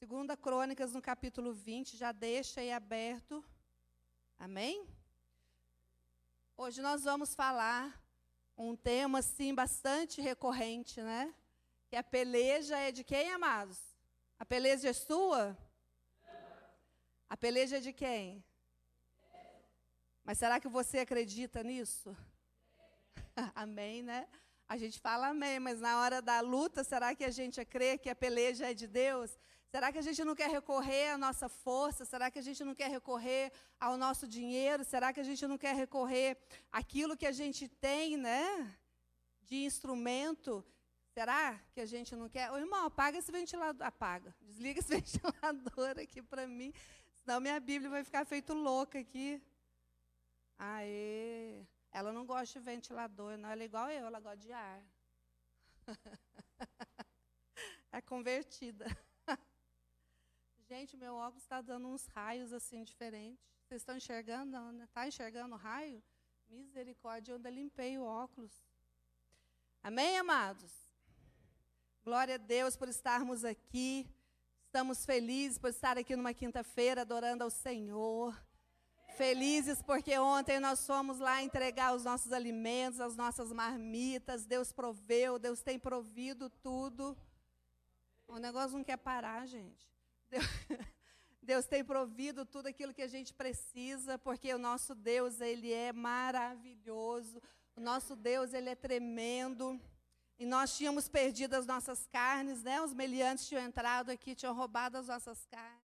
Segunda Crônicas, no capítulo 20, já deixa aí aberto. Amém? Hoje nós vamos falar um tema, assim, bastante recorrente, né? Que a peleja é de quem, amados? A peleja é sua? A peleja é de quem? Mas será que você acredita nisso? amém, né? A gente fala amém, mas na hora da luta, será que a gente crê que a peleja é de Deus? Será que a gente não quer recorrer à nossa força? Será que a gente não quer recorrer ao nosso dinheiro? Será que a gente não quer recorrer àquilo que a gente tem, né? De instrumento? Será que a gente não quer? Ô, irmão, apaga esse ventilador. Apaga. Desliga esse ventilador aqui para mim. Senão minha Bíblia vai ficar feito louca aqui. Aê. Ela não gosta de ventilador, não. Ela é igual eu, ela gosta de ar. é convertida. Gente, meu óculos está dando uns raios assim diferentes. Vocês estão enxergando? Está enxergando o raio? Misericórdia, eu limpei o óculos. Amém, amados? Glória a Deus por estarmos aqui. Estamos felizes por estar aqui numa quinta-feira adorando ao Senhor. Felizes porque ontem nós fomos lá entregar os nossos alimentos, as nossas marmitas. Deus proveu, Deus tem provido tudo. O negócio não quer parar, gente. Deus, tem provido tudo aquilo que a gente precisa, porque o nosso Deus, ele é maravilhoso. O nosso Deus, ele é tremendo. E nós tínhamos perdido as nossas carnes, né? Os meliantes tinham entrado aqui, tinham roubado as nossas carnes.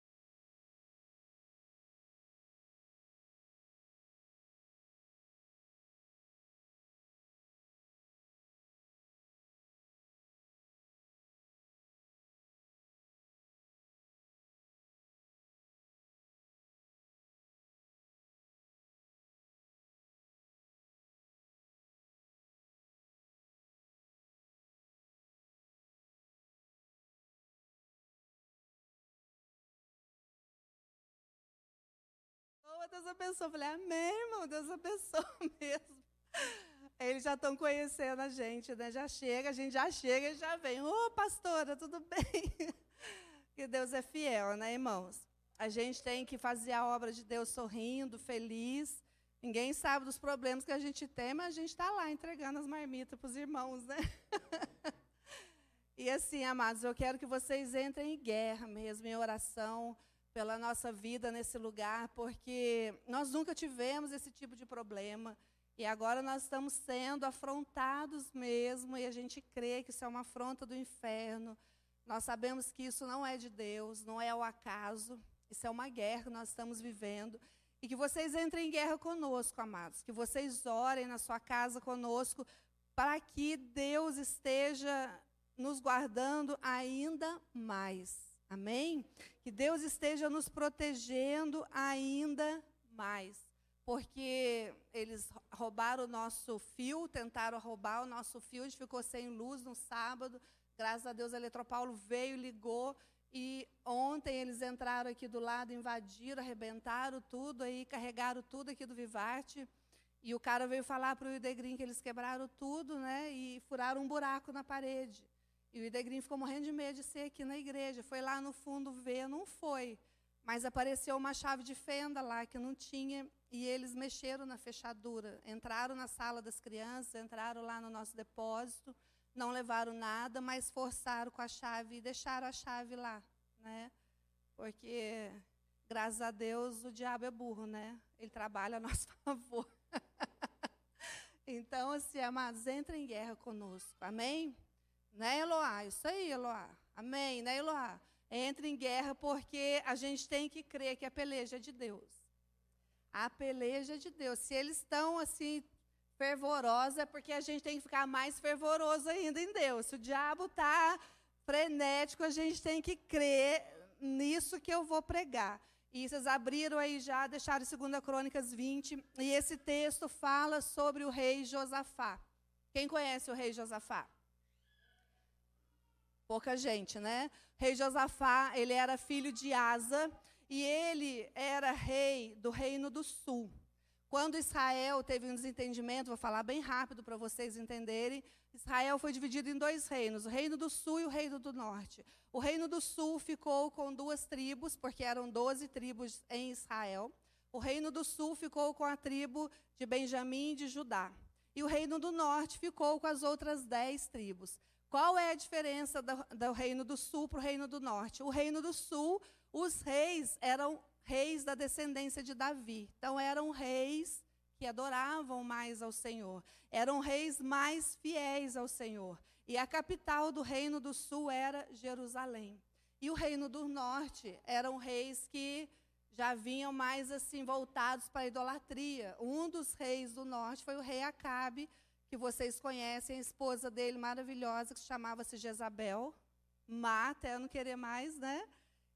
Deus abençoe. Eu falei, amém, irmão, Deus abençoe mesmo. Eles já estão conhecendo a gente, né? Já chega, a gente já chega e já vem. Ô, oh, pastora, tudo bem? Que Deus é fiel, né, irmãos? A gente tem que fazer a obra de Deus sorrindo, feliz. Ninguém sabe dos problemas que a gente tem, mas a gente está lá entregando as marmitas para os irmãos, né? e assim, amados, eu quero que vocês entrem em guerra mesmo, em oração pela nossa vida nesse lugar, porque nós nunca tivemos esse tipo de problema. E agora nós estamos sendo afrontados mesmo, e a gente crê que isso é uma afronta do inferno. Nós sabemos que isso não é de Deus, não é o acaso, isso é uma guerra que nós estamos vivendo. E que vocês entrem em guerra conosco, amados, que vocês orem na sua casa conosco, para que Deus esteja nos guardando ainda mais. Amém? Que Deus esteja nos protegendo ainda mais. Porque eles roubaram o nosso fio, tentaram roubar o nosso fio, a gente ficou sem luz no sábado. Graças a Deus, a Eletropaulo veio, ligou. E ontem eles entraram aqui do lado, invadiram, arrebentaram tudo aí, carregaram tudo aqui do Vivarte. E o cara veio falar para o Idegrim que eles quebraram tudo, né? E furaram um buraco na parede. E o Idegrim ficou morrendo de medo de ser aqui na igreja. Foi lá no fundo ver, não foi. Mas apareceu uma chave de fenda lá que não tinha e eles mexeram na fechadura. Entraram na sala das crianças, entraram lá no nosso depósito, não levaram nada, mas forçaram com a chave e deixaram a chave lá, né? Porque graças a Deus o diabo é burro, né? Ele trabalha a nosso favor. então, assim, amados, entrem em guerra conosco. Amém? Né, Eloá? Isso aí, Eloá. Amém, né, Eloá? Entre em guerra porque a gente tem que crer que a peleja é de Deus. A peleja é de Deus. Se eles estão assim fervorosos, é porque a gente tem que ficar mais fervoroso ainda em Deus. Se o diabo está frenético, a gente tem que crer nisso que eu vou pregar. E vocês abriram aí já, deixaram 2 Crônicas 20, e esse texto fala sobre o rei Josafá. Quem conhece o rei Josafá? Pouca gente, né? Rei Josafá, ele era filho de Asa e ele era rei do reino do sul. Quando Israel teve um desentendimento, vou falar bem rápido para vocês entenderem. Israel foi dividido em dois reinos, o reino do sul e o reino do norte. O reino do sul ficou com duas tribos, porque eram doze tribos em Israel. O reino do sul ficou com a tribo de Benjamim e de Judá. E o reino do norte ficou com as outras dez tribos. Qual é a diferença do, do reino do sul para o reino do norte? O reino do sul, os reis eram reis da descendência de Davi. Então, eram reis que adoravam mais ao Senhor. Eram reis mais fiéis ao Senhor. E a capital do reino do sul era Jerusalém. E o reino do norte eram reis que já vinham mais assim voltados para a idolatria. Um dos reis do norte foi o rei Acabe, que vocês conhecem, a esposa dele maravilhosa, que chamava-se Jezabel, má até não querer mais, né?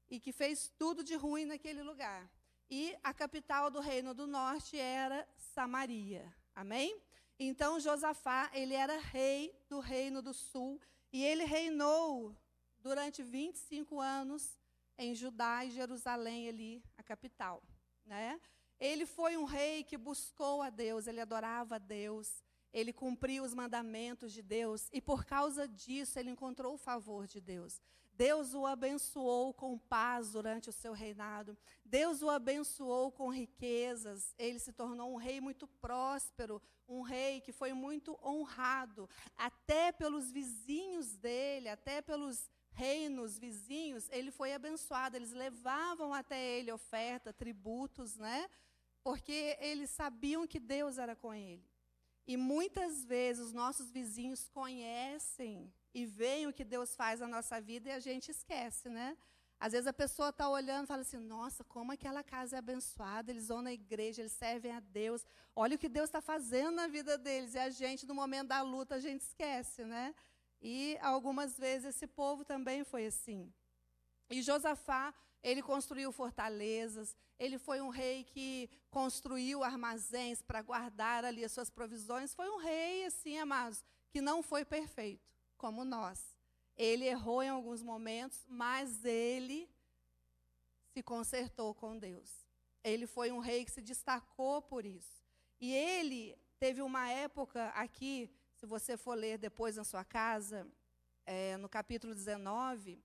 e que fez tudo de ruim naquele lugar. E a capital do reino do norte era Samaria. Amém? Então Josafá, ele era rei do reino do sul e ele reinou durante 25 anos em Judá e Jerusalém ali, a capital, né? Ele foi um rei que buscou a Deus, ele adorava a Deus, ele cumpriu os mandamentos de Deus e por causa disso ele encontrou o favor de Deus. Deus o abençoou com paz durante o seu reinado. Deus o abençoou com riquezas. Ele se tornou um rei muito próspero, um rei que foi muito honrado, até pelos vizinhos dele, até pelos reinos vizinhos, ele foi abençoado. Eles levavam até ele oferta, tributos, né? Porque eles sabiam que Deus era com ele. E muitas vezes os nossos vizinhos conhecem e veem o que Deus faz na nossa vida e a gente esquece, né? Às vezes a pessoa está olhando e fala assim: nossa, como aquela casa é abençoada, eles vão na igreja, eles servem a Deus, olha o que Deus está fazendo na vida deles. E a gente, no momento da luta, a gente esquece, né? E algumas vezes esse povo também foi assim. E Josafá, ele construiu fortalezas, ele foi um rei que construiu armazéns para guardar ali as suas provisões. Foi um rei, assim, amados, que não foi perfeito como nós. Ele errou em alguns momentos, mas ele se consertou com Deus. Ele foi um rei que se destacou por isso. E ele teve uma época aqui, se você for ler depois na sua casa, é, no capítulo 19,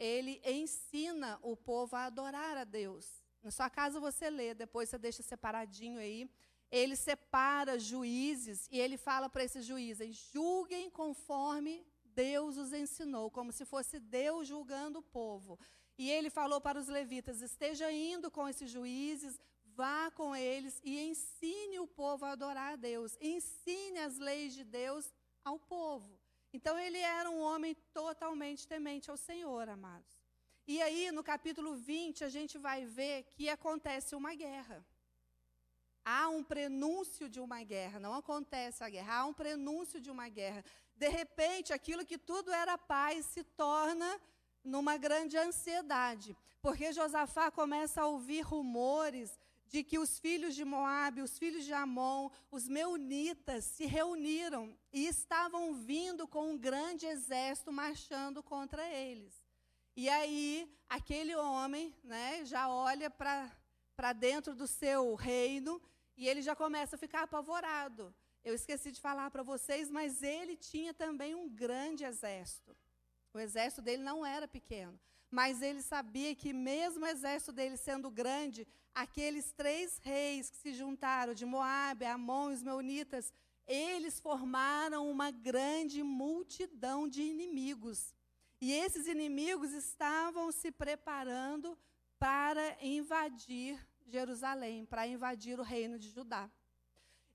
ele ensina o povo a adorar a Deus. Na sua casa você lê, depois você deixa separadinho aí ele separa juízes e ele fala para esses juízes: julguem conforme Deus os ensinou, como se fosse Deus julgando o povo. E ele falou para os levitas: esteja indo com esses juízes, vá com eles e ensine o povo a adorar a Deus, ensine as leis de Deus ao povo. Então ele era um homem totalmente temente ao Senhor, amados. E aí, no capítulo 20, a gente vai ver que acontece uma guerra há um prenúncio de uma guerra, não acontece a guerra, há um prenúncio de uma guerra. De repente, aquilo que tudo era paz se torna numa grande ansiedade, porque Josafá começa a ouvir rumores de que os filhos de Moabe, os filhos de Amon, os meunitas se reuniram e estavam vindo com um grande exército marchando contra eles. E aí, aquele homem né, já olha para dentro do seu reino e ele já começa a ficar apavorado. Eu esqueci de falar para vocês, mas ele tinha também um grande exército. O exército dele não era pequeno, mas ele sabia que, mesmo o exército dele sendo grande, aqueles três reis que se juntaram, de Moabe, Amon e os Meunitas, eles formaram uma grande multidão de inimigos. E esses inimigos estavam se preparando para invadir Jerusalém, para invadir o reino de Judá.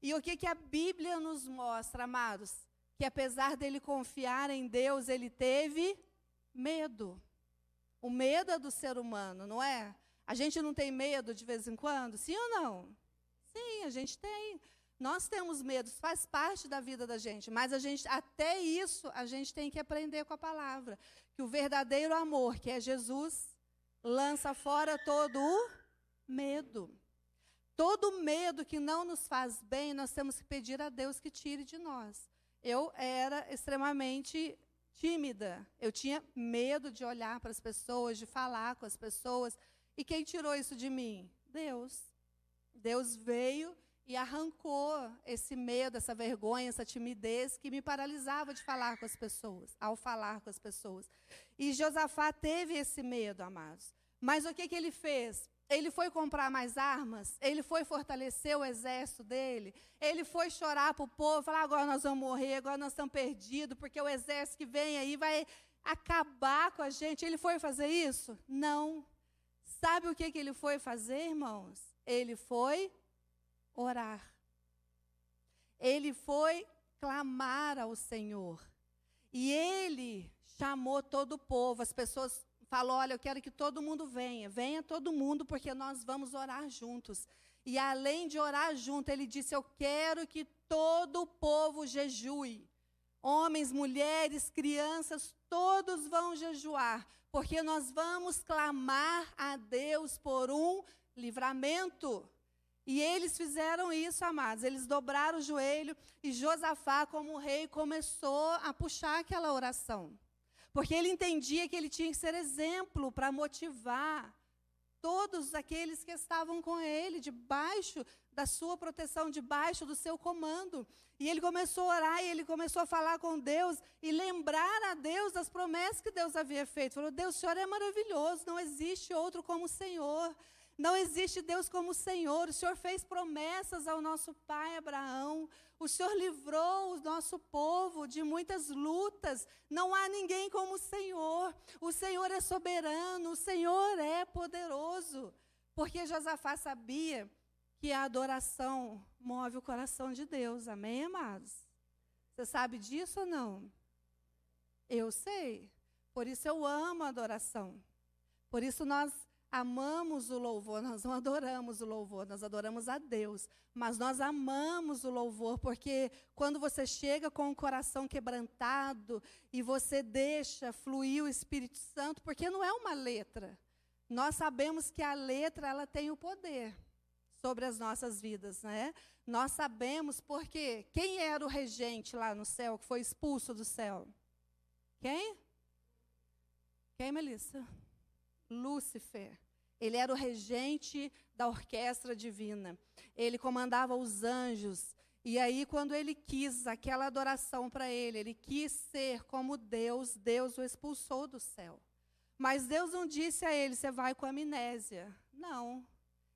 E o que, que a Bíblia nos mostra, amados? Que apesar dele confiar em Deus, ele teve medo. O medo é do ser humano, não é? A gente não tem medo de vez em quando? Sim ou não? Sim, a gente tem. Nós temos medo, faz parte da vida da gente, mas a gente, até isso, a gente tem que aprender com a palavra. Que o verdadeiro amor, que é Jesus, lança fora todo o medo. Todo medo que não nos faz bem, nós temos que pedir a Deus que tire de nós. Eu era extremamente tímida. Eu tinha medo de olhar para as pessoas, de falar com as pessoas. E quem tirou isso de mim? Deus. Deus veio e arrancou esse medo, essa vergonha, essa timidez que me paralisava de falar com as pessoas, ao falar com as pessoas. E Josafá teve esse medo, amados. Mas o que, que ele fez? Ele foi comprar mais armas, ele foi fortalecer o exército dele, ele foi chorar para o povo, falar: agora nós vamos morrer, agora nós estamos perdidos, porque o exército que vem aí vai acabar com a gente. Ele foi fazer isso? Não. Sabe o que, que ele foi fazer, irmãos? Ele foi orar. Ele foi clamar ao Senhor. E ele chamou todo o povo, as pessoas falou: Olha, eu quero que todo mundo venha, venha todo mundo, porque nós vamos orar juntos. E além de orar junto, ele disse: Eu quero que todo o povo jejue. Homens, mulheres, crianças, todos vão jejuar, porque nós vamos clamar a Deus por um livramento. E eles fizeram isso, amados. Eles dobraram o joelho e Josafá, como rei, começou a puxar aquela oração. Porque ele entendia que ele tinha que ser exemplo para motivar todos aqueles que estavam com ele, debaixo da sua proteção, debaixo do seu comando. E ele começou a orar e ele começou a falar com Deus e lembrar a Deus das promessas que Deus havia feito. Falou: Deus, o Senhor é maravilhoso, não existe outro como o Senhor. Não existe Deus como o Senhor. O Senhor fez promessas ao nosso pai Abraão. O Senhor livrou o nosso povo de muitas lutas. Não há ninguém como o Senhor. O Senhor é soberano, o Senhor é poderoso. Porque Josafá sabia que a adoração move o coração de Deus. Amém, amados? Você sabe disso ou não? Eu sei. Por isso eu amo a adoração. Por isso nós amamos o louvor, nós não adoramos o louvor, nós adoramos a Deus, mas nós amamos o louvor, porque quando você chega com o coração quebrantado e você deixa fluir o Espírito Santo, porque não é uma letra. Nós sabemos que a letra ela tem o poder sobre as nossas vidas, né? Nós sabemos porque quem era o regente lá no céu que foi expulso do céu? Quem? Quem, Melissa? Lúcifer. Ele era o regente da orquestra divina. Ele comandava os anjos. E aí, quando ele quis aquela adoração para ele, ele quis ser como Deus, Deus o expulsou do céu. Mas Deus não disse a ele: você vai com amnésia. Não.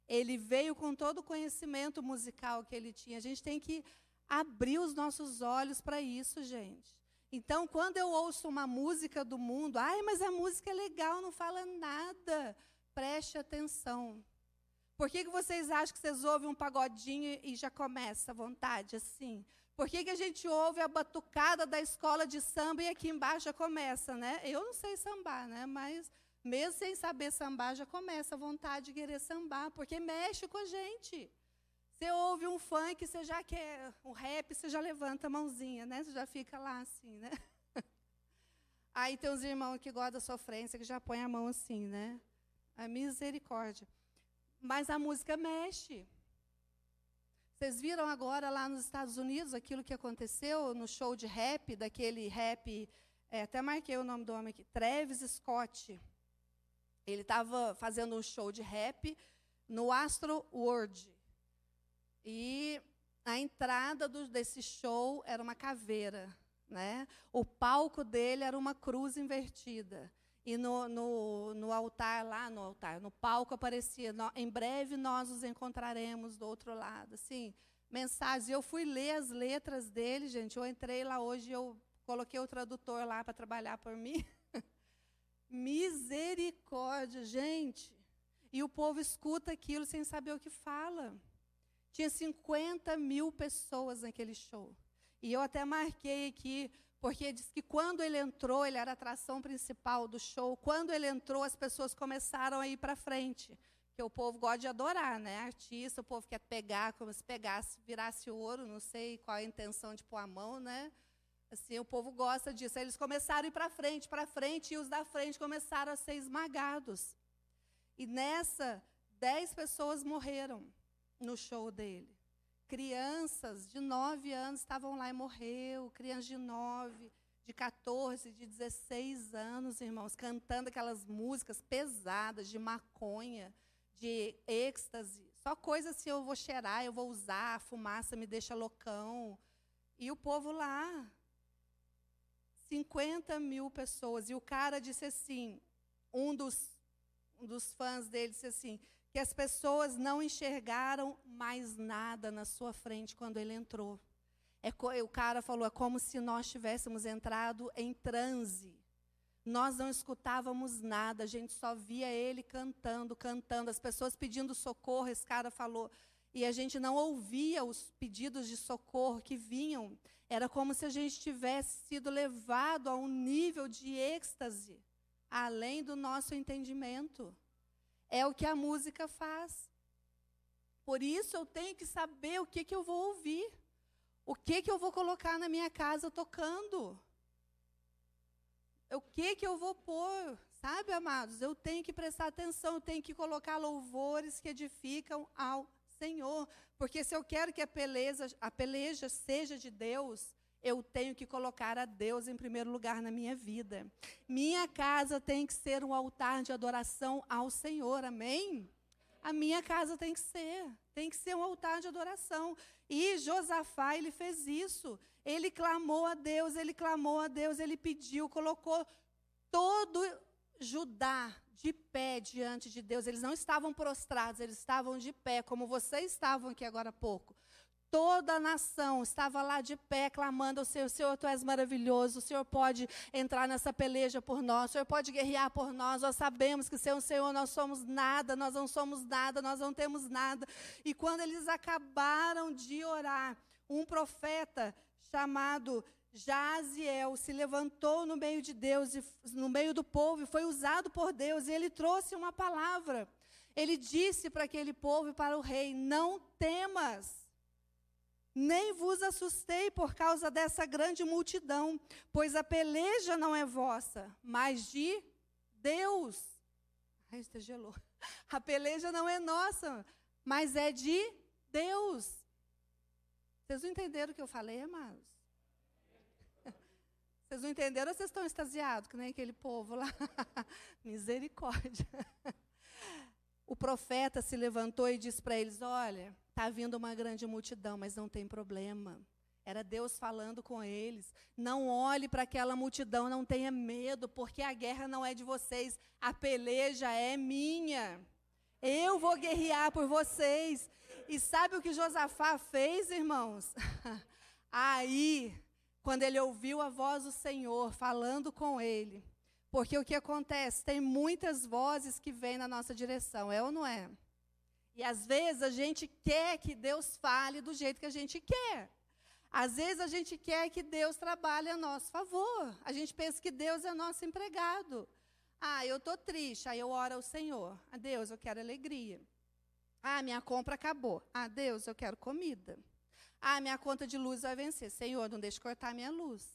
Ele veio com todo o conhecimento musical que ele tinha. A gente tem que abrir os nossos olhos para isso, gente. Então, quando eu ouço uma música do mundo, ai, mas a música é legal, não fala nada. Preste atenção. Por que, que vocês acham que vocês ouvem um pagodinho e já começa a vontade assim? Por que, que a gente ouve a batucada da escola de samba e aqui embaixo já começa, né? Eu não sei sambar, né? Mas mesmo sem saber sambar, já começa a vontade de querer sambar, porque mexe com a gente. Você ouve um funk, você já quer um rap, você já levanta a mãozinha, né? Você já fica lá assim, né? Aí tem uns irmãos que gostam da sofrência, que já põem a mão assim, né? A misericórdia. Mas a música mexe. Vocês viram agora lá nos Estados Unidos aquilo que aconteceu no show de rap, daquele rap, é, até marquei o nome do homem aqui, Travis Scott. Ele estava fazendo um show de rap no Astro World. E a entrada do, desse show era uma caveira. Né? O palco dele era uma cruz invertida. E no, no, no, altar, lá no altar, no palco aparecia, no, em breve nós os encontraremos do outro lado. Assim, mensagens. Eu fui ler as letras dele, gente. Eu entrei lá hoje, eu coloquei o tradutor lá para trabalhar por mim. Misericórdia, gente. E o povo escuta aquilo sem saber o que fala. Tinha 50 mil pessoas naquele show. E eu até marquei aqui porque diz que quando ele entrou, ele era a atração principal do show. Quando ele entrou, as pessoas começaram a ir para frente. Porque o povo gosta de adorar, né? Artista, o povo quer pegar, como se pegasse, virasse ouro, não sei qual a intenção de pôr a mão, né? Assim, o povo gosta disso. Aí eles começaram a ir para frente, para frente, e os da frente começaram a ser esmagados. E nessa, dez pessoas morreram no show dele crianças de 9 anos estavam lá e morreu, crianças de 9, de 14, de 16 anos, irmãos, cantando aquelas músicas pesadas de maconha, de êxtase, Só coisa se eu vou cheirar, eu vou usar, a fumaça me deixa loucão. E o povo lá, 50 mil pessoas. E o cara disse assim, um dos, um dos fãs dele disse assim, que as pessoas não enxergaram mais nada na sua frente quando ele entrou. É, o cara falou, é como se nós tivéssemos entrado em transe. Nós não escutávamos nada, a gente só via ele cantando, cantando, as pessoas pedindo socorro, esse cara falou, e a gente não ouvia os pedidos de socorro que vinham. Era como se a gente tivesse sido levado a um nível de êxtase, além do nosso entendimento. É o que a música faz. Por isso eu tenho que saber o que, que eu vou ouvir. O que, que eu vou colocar na minha casa tocando. O que, que eu vou pôr. Sabe, amados? Eu tenho que prestar atenção, eu tenho que colocar louvores que edificam ao Senhor. Porque se eu quero que a peleja, a peleja seja de Deus, eu tenho que colocar a Deus em primeiro lugar na minha vida. Minha casa tem que ser um altar de adoração ao Senhor, amém? A minha casa tem que ser, tem que ser um altar de adoração. E Josafá, ele fez isso. Ele clamou a Deus, ele clamou a Deus, ele pediu, colocou todo Judá de pé diante de Deus. Eles não estavam prostrados, eles estavam de pé, como vocês estavam aqui agora há pouco. Toda a nação estava lá de pé, clamando ao Senhor: Senhor, tu és maravilhoso, o Senhor pode entrar nessa peleja por nós, o Senhor pode guerrear por nós. Nós sabemos que sem o Senhor nós somos nada, nós não somos nada, nós não temos nada. E quando eles acabaram de orar, um profeta chamado Jaziel se levantou no meio de Deus, no meio do povo, e foi usado por Deus, e ele trouxe uma palavra. Ele disse para aquele povo e para o rei: Não temas nem vos assustei por causa dessa grande multidão, pois a peleja não é vossa, mas de Deus. Ai, está gelou. A peleja não é nossa, mas é de Deus. Vocês não entenderam o que eu falei, amados? Vocês não entenderam ou vocês estão extasiados, que nem aquele povo lá? Misericórdia. O profeta se levantou e disse para eles: Olha, Está vindo uma grande multidão, mas não tem problema. Era Deus falando com eles. Não olhe para aquela multidão, não tenha medo, porque a guerra não é de vocês, a peleja é minha. Eu vou guerrear por vocês. E sabe o que Josafá fez, irmãos? Aí, quando ele ouviu a voz do Senhor falando com ele, porque o que acontece? Tem muitas vozes que vêm na nossa direção, é ou não é? E às vezes a gente quer que Deus fale do jeito que a gente quer. Às vezes a gente quer que Deus trabalhe a nosso favor. A gente pensa que Deus é nosso empregado. Ah, eu estou triste. Aí eu oro ao Senhor. A Deus, eu quero alegria. Ah, minha compra acabou. Ah, Deus, eu quero comida. Ah, minha conta de luz vai vencer. Senhor, não deixe cortar minha luz.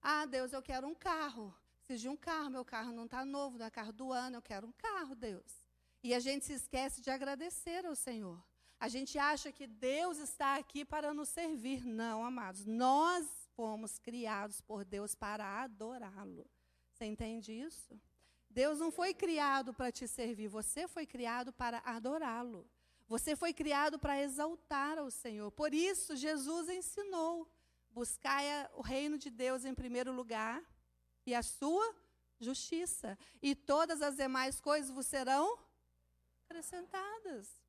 Ah, Deus, eu quero um carro. Preciso de um carro. Meu carro não está novo, não é carro do ano. Eu quero um carro, Deus. E a gente se esquece de agradecer ao Senhor. A gente acha que Deus está aqui para nos servir. Não, amados. Nós fomos criados por Deus para adorá-lo. Você entende isso? Deus não foi criado para te servir, você foi criado para adorá-lo. Você foi criado para exaltar ao Senhor. Por isso, Jesus ensinou: buscai o reino de Deus em primeiro lugar e a sua justiça, e todas as demais coisas vos serão acrescentadas.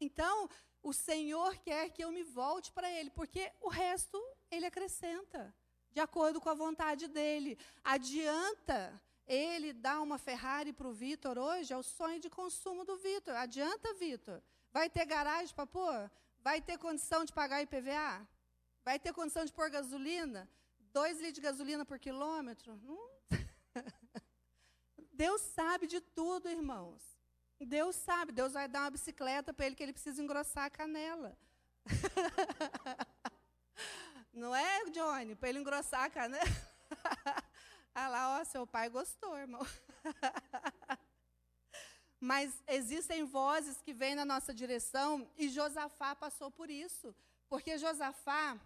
Então, o Senhor quer que eu me volte para Ele, porque o resto Ele acrescenta, de acordo com a vontade dEle. Adianta Ele dar uma Ferrari para o Vitor hoje? É o sonho de consumo do Vitor. Adianta, Vitor? Vai ter garagem para pôr? Vai ter condição de pagar IPVA? Vai ter condição de pôr gasolina? Dois litros de gasolina por quilômetro? Deus sabe de tudo, irmãos. Deus sabe, Deus vai dar uma bicicleta para ele que ele precisa engrossar a canela. Não é, Johnny? Para ele engrossar a canela. ah lá, ó, seu pai gostou, irmão. Mas existem vozes que vêm na nossa direção e Josafá passou por isso. Porque Josafá,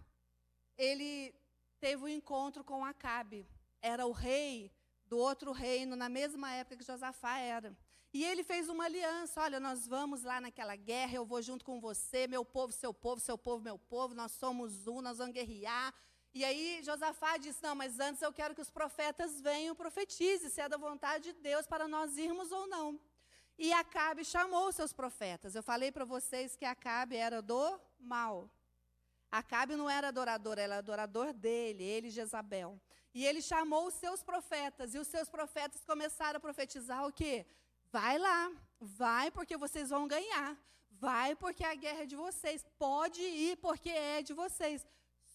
ele teve um encontro com Acabe. Era o rei do outro reino, na mesma época que Josafá era. E ele fez uma aliança: olha, nós vamos lá naquela guerra, eu vou junto com você, meu povo, seu povo, seu povo, meu povo, nós somos um, nós vamos guerrear. E aí Josafá disse: Não, mas antes eu quero que os profetas venham e profetizem, se é da vontade de Deus para nós irmos ou não. E Acabe chamou seus profetas. Eu falei para vocês que Acabe era do mal. Acabe não era adorador, era adorador dele, ele e Jezabel. E ele chamou os seus profetas, e os seus profetas começaram a profetizar o quê? Vai lá, vai porque vocês vão ganhar. Vai porque a guerra é de vocês. Pode ir porque é de vocês.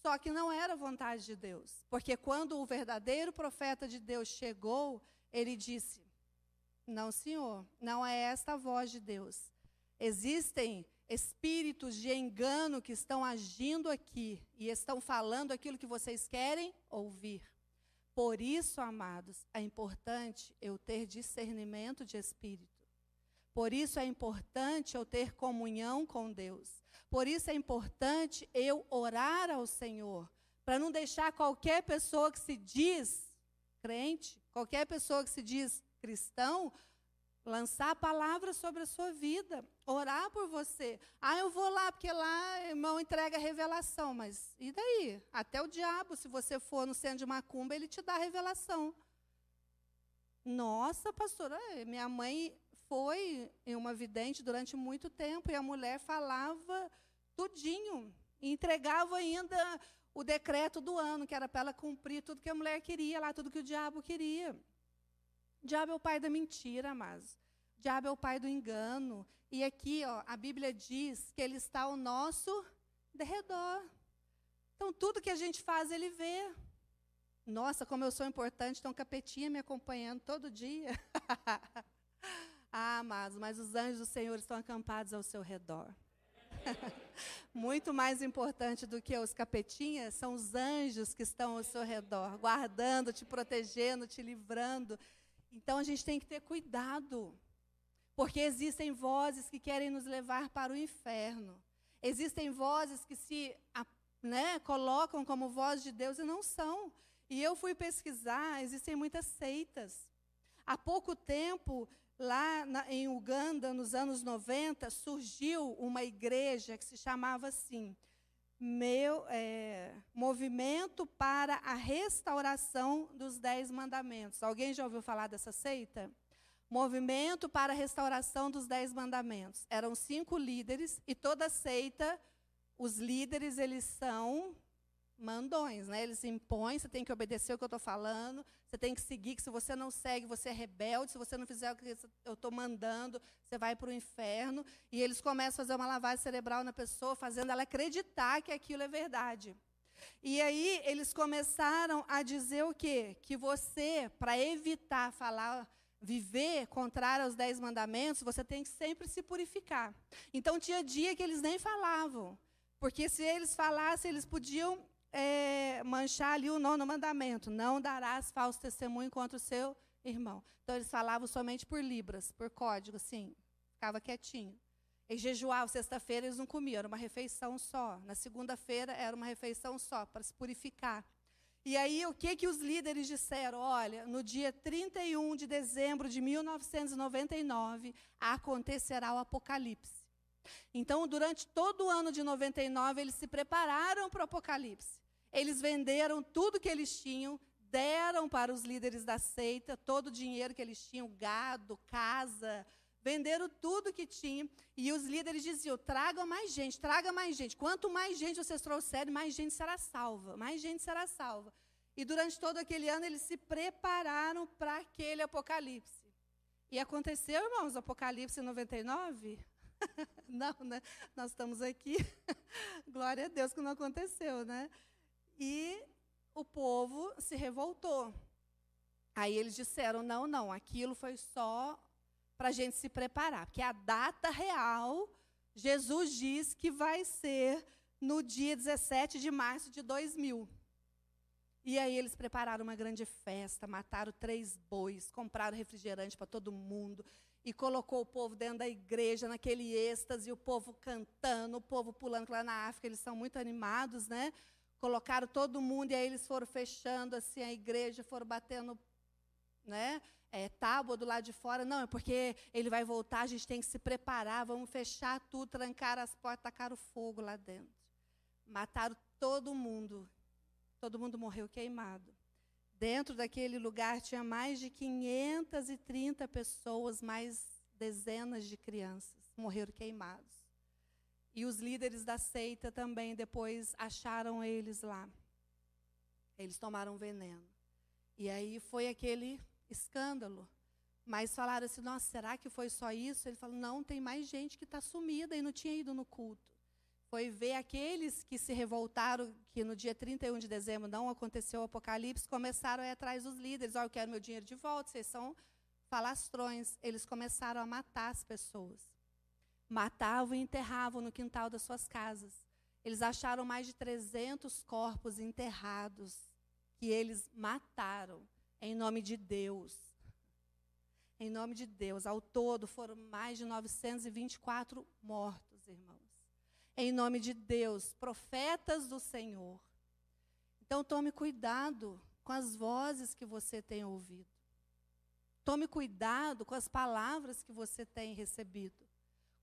Só que não era vontade de Deus. Porque quando o verdadeiro profeta de Deus chegou, ele disse: Não, senhor, não é esta a voz de Deus. Existem espíritos de engano que estão agindo aqui e estão falando aquilo que vocês querem ouvir. Por isso, amados, é importante eu ter discernimento de espírito. Por isso é importante eu ter comunhão com Deus. Por isso é importante eu orar ao Senhor, para não deixar qualquer pessoa que se diz crente, qualquer pessoa que se diz cristão, lançar palavras sobre a sua vida, orar por você. Ah, eu vou lá porque lá irmão entrega revelação, mas e daí? Até o diabo, se você for no centro de macumba, ele te dá revelação. Nossa, pastora, minha mãe foi em uma vidente durante muito tempo e a mulher falava tudinho, entregava ainda o decreto do ano, que era para ela cumprir tudo que a mulher queria lá, tudo que o diabo queria. Diabo é o pai da mentira, mas diabo é o pai do engano. E aqui, ó, a Bíblia diz que ele está ao nosso derredor. Então, tudo que a gente faz, ele vê. Nossa, como eu sou importante, tem um capetinha me acompanhando todo dia. Ah, amados, mas os anjos do Senhor estão acampados ao seu redor. Muito mais importante do que os capetinhas são os anjos que estão ao seu redor, guardando, te protegendo, te livrando. Então a gente tem que ter cuidado, porque existem vozes que querem nos levar para o inferno. Existem vozes que se né, colocam como voz de Deus e não são. E eu fui pesquisar, existem muitas seitas. Há pouco tempo, lá na, em Uganda, nos anos 90, surgiu uma igreja que se chamava assim, meu, é, Movimento para a Restauração dos Dez Mandamentos. Alguém já ouviu falar dessa seita? Movimento para a Restauração dos Dez Mandamentos. Eram cinco líderes e toda seita, os líderes, eles são mandões, né? Eles impõem, você tem que obedecer o que eu estou falando, você tem que seguir, que se você não segue, você é rebelde, se você não fizer o que eu estou mandando, você vai para o inferno. E eles começam a fazer uma lavagem cerebral na pessoa, fazendo ela acreditar que aquilo é verdade. E aí eles começaram a dizer o quê? Que você, para evitar falar, viver contrário aos dez mandamentos, você tem que sempre se purificar. Então tinha dia que eles nem falavam. Porque se eles falassem, eles podiam é, manchar ali o nono mandamento: não darás falso testemunho contra o seu irmão. Então eles falavam somente por libras, por código, assim, ficava quietinho. E jejuavam, sexta-feira eles não comiam, era uma refeição só. Na segunda-feira era uma refeição só, para se purificar. E aí, o que, que os líderes disseram? Olha, no dia 31 de dezembro de 1999, acontecerá o Apocalipse. Então, durante todo o ano de 99, eles se prepararam para o Apocalipse. Eles venderam tudo que eles tinham, deram para os líderes da seita todo o dinheiro que eles tinham, gado, casa, venderam tudo que tinham. E os líderes diziam: traga mais gente, traga mais gente. Quanto mais gente vocês trouxerem, mais gente será salva, mais gente será salva. E durante todo aquele ano eles se prepararam para aquele apocalipse. E aconteceu, irmãos, Apocalipse 99? não, né? Nós estamos aqui. Glória a Deus que não aconteceu, né? E o povo se revoltou. Aí eles disseram: não, não, aquilo foi só para a gente se preparar, porque a data real, Jesus diz que vai ser no dia 17 de março de 2000. E aí eles prepararam uma grande festa, mataram três bois, compraram refrigerante para todo mundo e colocou o povo dentro da igreja, naquele êxtase, o povo cantando, o povo pulando, lá na África eles são muito animados, né? Colocaram todo mundo e aí eles foram fechando assim a igreja, foram batendo né? É, tábua do lado de fora, não, é porque ele vai voltar, a gente tem que se preparar, vamos fechar tudo, trancar as portas, tacar o fogo lá dentro. Mataram todo mundo. Todo mundo morreu queimado. Dentro daquele lugar tinha mais de 530 pessoas, mais dezenas de crianças morreram queimados. E os líderes da seita também depois acharam eles lá. Eles tomaram veneno. E aí foi aquele escândalo. Mas falaram assim: nossa, será que foi só isso? Ele falou: não, tem mais gente que está sumida e não tinha ido no culto. Foi ver aqueles que se revoltaram, que no dia 31 de dezembro não aconteceu o apocalipse, começaram a ir atrás dos líderes: oh, eu quero meu dinheiro de volta, vocês são falastrões. Eles começaram a matar as pessoas. Matavam e enterravam no quintal das suas casas. Eles acharam mais de 300 corpos enterrados que eles mataram em nome de Deus. Em nome de Deus. Ao todo foram mais de 924 mortos, irmãos. Em nome de Deus, profetas do Senhor. Então tome cuidado com as vozes que você tem ouvido. Tome cuidado com as palavras que você tem recebido.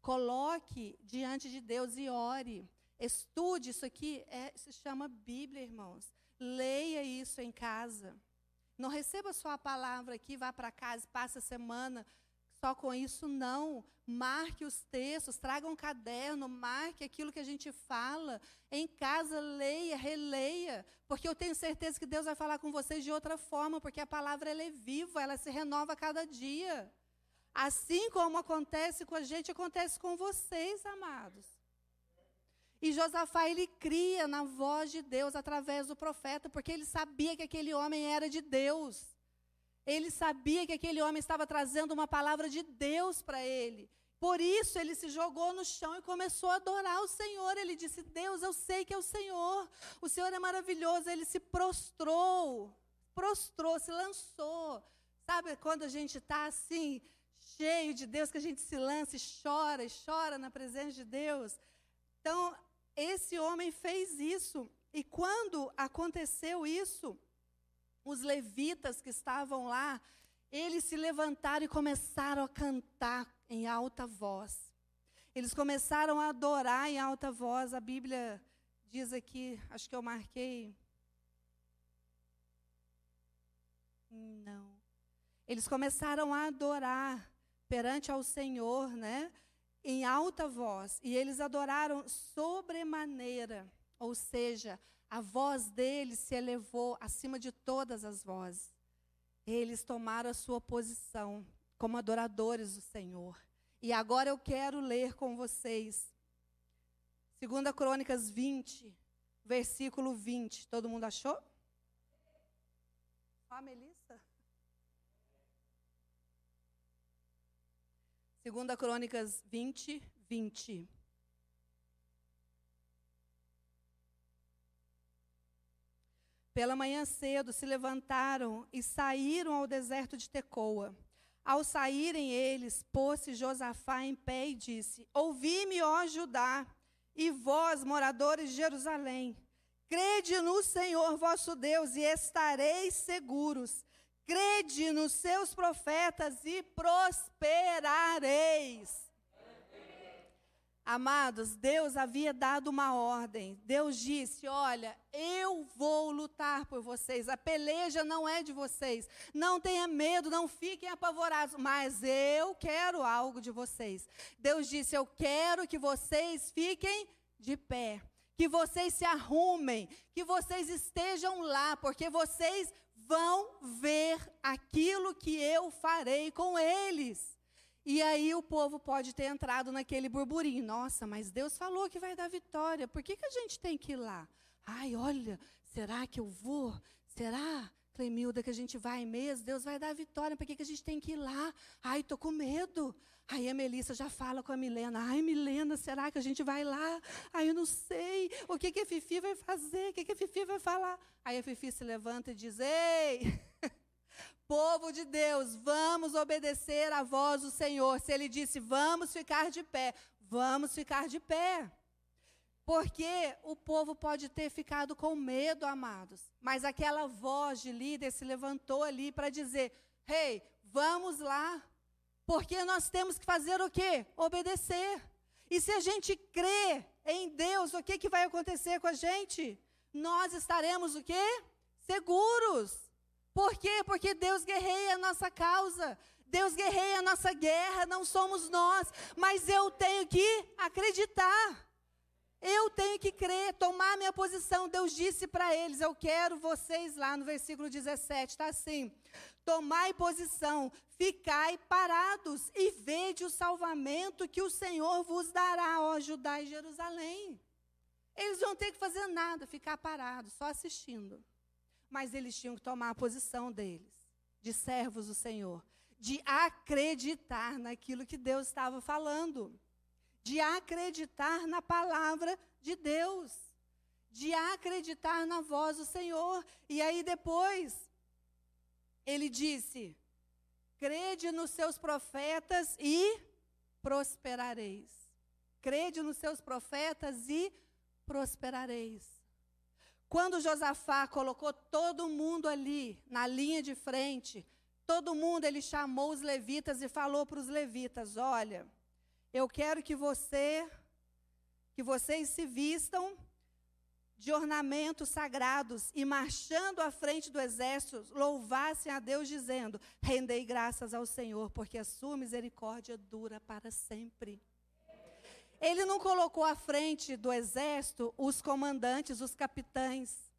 Coloque diante de Deus e ore. Estude isso aqui, é, se chama Bíblia, irmãos. Leia isso em casa. Não receba só a palavra aqui, vá para casa, passe a semana só com isso, não. Marque os textos, traga um caderno, marque aquilo que a gente fala. Em casa, leia, releia, porque eu tenho certeza que Deus vai falar com vocês de outra forma, porque a palavra ela é viva, ela se renova a cada dia. Assim como acontece com a gente, acontece com vocês, amados. E Josafá, ele cria na voz de Deus através do profeta, porque ele sabia que aquele homem era de Deus. Ele sabia que aquele homem estava trazendo uma palavra de Deus para ele. Por isso ele se jogou no chão e começou a adorar o Senhor. Ele disse: Deus, eu sei que é o Senhor. O Senhor é maravilhoso. Ele se prostrou, prostrou, se lançou. Sabe quando a gente está assim, cheio de Deus, que a gente se lança e chora e chora na presença de Deus? Então, esse homem fez isso. E quando aconteceu isso, os levitas que estavam lá, eles se levantaram e começaram a cantar em alta voz. Eles começaram a adorar em alta voz. A Bíblia diz aqui, acho que eu marquei. Não. Eles começaram a adorar perante ao Senhor, né? em alta voz, e eles adoraram sobremaneira, ou seja, a voz deles se elevou acima de todas as vozes. Eles tomaram a sua posição como adoradores do Senhor. E agora eu quero ler com vocês 2 Crônicas 20, versículo 20. Todo mundo achou? Ó, Segunda Crônicas 20, 20. Pela manhã cedo se levantaram e saíram ao deserto de Tecoa. Ao saírem eles, pôs-se Josafá em pé e disse: Ouvi-me, ó Judá, e vós, moradores de Jerusalém, crede no Senhor vosso Deus e estareis seguros crede nos seus profetas e prosperareis. Amados, Deus havia dado uma ordem. Deus disse: Olha, eu vou lutar por vocês. A peleja não é de vocês. Não tenha medo, não fiquem apavorados. Mas eu quero algo de vocês. Deus disse: Eu quero que vocês fiquem de pé. Que vocês se arrumem. Que vocês estejam lá. Porque vocês vão ver aquilo que eu farei com eles. E aí o povo pode ter entrado naquele burburinho. Nossa, mas Deus falou que vai dar vitória. Por que, que a gente tem que ir lá? Ai, olha, será que eu vou? Será, Clemilda, que a gente vai mesmo? Deus vai dar vitória. Por que, que a gente tem que ir lá? Ai, estou com medo. Aí a Melissa já fala com a Milena. Ai, Milena, será que a gente vai lá? Ai, eu não sei. O que, que a Fifi vai fazer? O que, que a Fifi vai falar? Aí a Fifi se levanta e diz: Ei, povo de Deus, vamos obedecer à voz do Senhor. Se ele disse, vamos ficar de pé, vamos ficar de pé. Porque o povo pode ter ficado com medo, amados. Mas aquela voz de líder se levantou ali para dizer: Hey, vamos lá. Porque nós temos que fazer o quê? Obedecer. E se a gente crê em Deus, o que, que vai acontecer com a gente? Nós estaremos o quê? Seguros. Por quê? Porque Deus guerreia a nossa causa. Deus guerreia a nossa guerra, não somos nós. Mas eu tenho que acreditar. Eu tenho que crer, tomar minha posição. Deus disse para eles: Eu quero vocês lá no versículo 17, está assim: Tomai posição, ficai parados e vede o salvamento que o Senhor vos dará, ó Judá e Jerusalém. Eles não ter que fazer nada, ficar parados, só assistindo. Mas eles tinham que tomar a posição deles, de servos do Senhor, de acreditar naquilo que Deus estava falando de acreditar na palavra de Deus, de acreditar na voz do Senhor. E aí depois, ele disse: crede nos seus profetas e prosperareis. Crede nos seus profetas e prosperareis. Quando Josafá colocou todo mundo ali, na linha de frente, todo mundo, ele chamou os levitas e falou para os levitas: olha eu quero que você, que vocês se vistam de ornamentos sagrados e marchando à frente do exército, louvassem a Deus dizendo: Rendei graças ao Senhor, porque a sua misericórdia dura para sempre. Ele não colocou à frente do exército os comandantes, os capitães.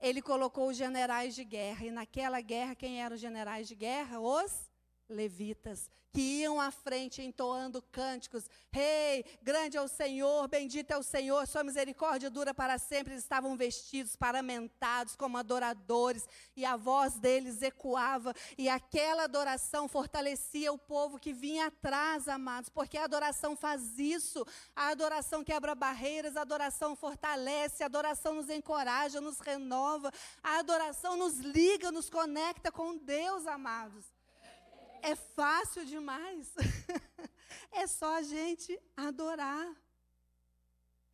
Ele colocou os generais de guerra. E naquela guerra, quem eram os generais de guerra? Os levitas que iam à frente entoando cânticos: Rei, hey, grande é o Senhor, bendito é o Senhor, sua misericórdia dura para sempre. Eles estavam vestidos, paramentados como adoradores, e a voz deles ecoava, e aquela adoração fortalecia o povo que vinha atrás, amados, porque a adoração faz isso. A adoração quebra barreiras, a adoração fortalece, a adoração nos encoraja, nos renova, a adoração nos liga, nos conecta com Deus, amados é fácil demais. é só a gente adorar.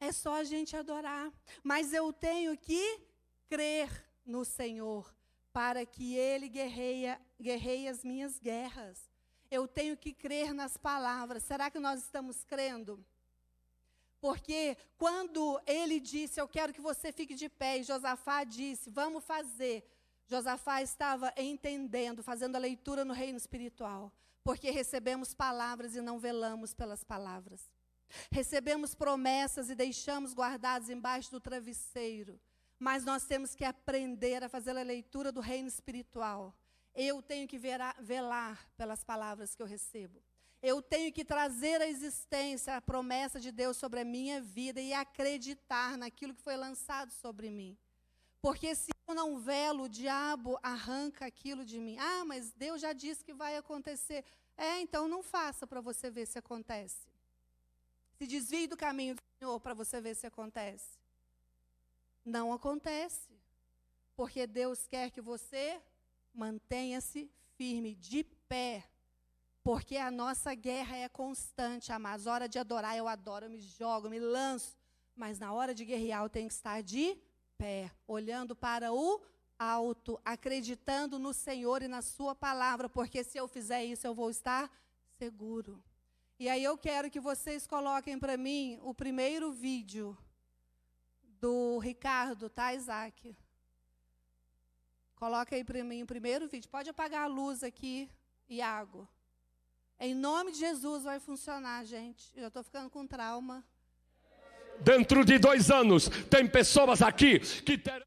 É só a gente adorar. Mas eu tenho que crer no Senhor para que Ele guerreie as minhas guerras. Eu tenho que crer nas palavras. Será que nós estamos crendo? Porque quando ele disse, Eu quero que você fique de pé, e Josafá disse, Vamos fazer. Josafá estava entendendo, fazendo a leitura no reino espiritual, porque recebemos palavras e não velamos pelas palavras. Recebemos promessas e deixamos guardadas embaixo do travesseiro, mas nós temos que aprender a fazer a leitura do reino espiritual. Eu tenho que velar pelas palavras que eu recebo. Eu tenho que trazer à existência a promessa de Deus sobre a minha vida e acreditar naquilo que foi lançado sobre mim. Porque se eu não velo, o diabo arranca aquilo de mim. Ah, mas Deus já disse que vai acontecer. É, então não faça para você ver se acontece. Se desvie do caminho do Senhor para você ver se acontece. Não acontece. Porque Deus quer que você mantenha-se firme, de pé. Porque a nossa guerra é constante, amados. Hora de adorar, eu adoro, eu me jogo, eu me lanço. Mas na hora de guerrear, eu tenho que estar de olhando para o alto, acreditando no Senhor e na Sua palavra, porque se eu fizer isso, eu vou estar seguro. E aí eu quero que vocês coloquem para mim o primeiro vídeo do Ricardo, tá, Isaac? Coloca aí para mim o primeiro vídeo. Pode apagar a luz aqui, Iago. Em nome de Jesus vai funcionar, gente. Eu estou ficando com trauma. Dentro de dois anos, tem pessoas aqui que terão.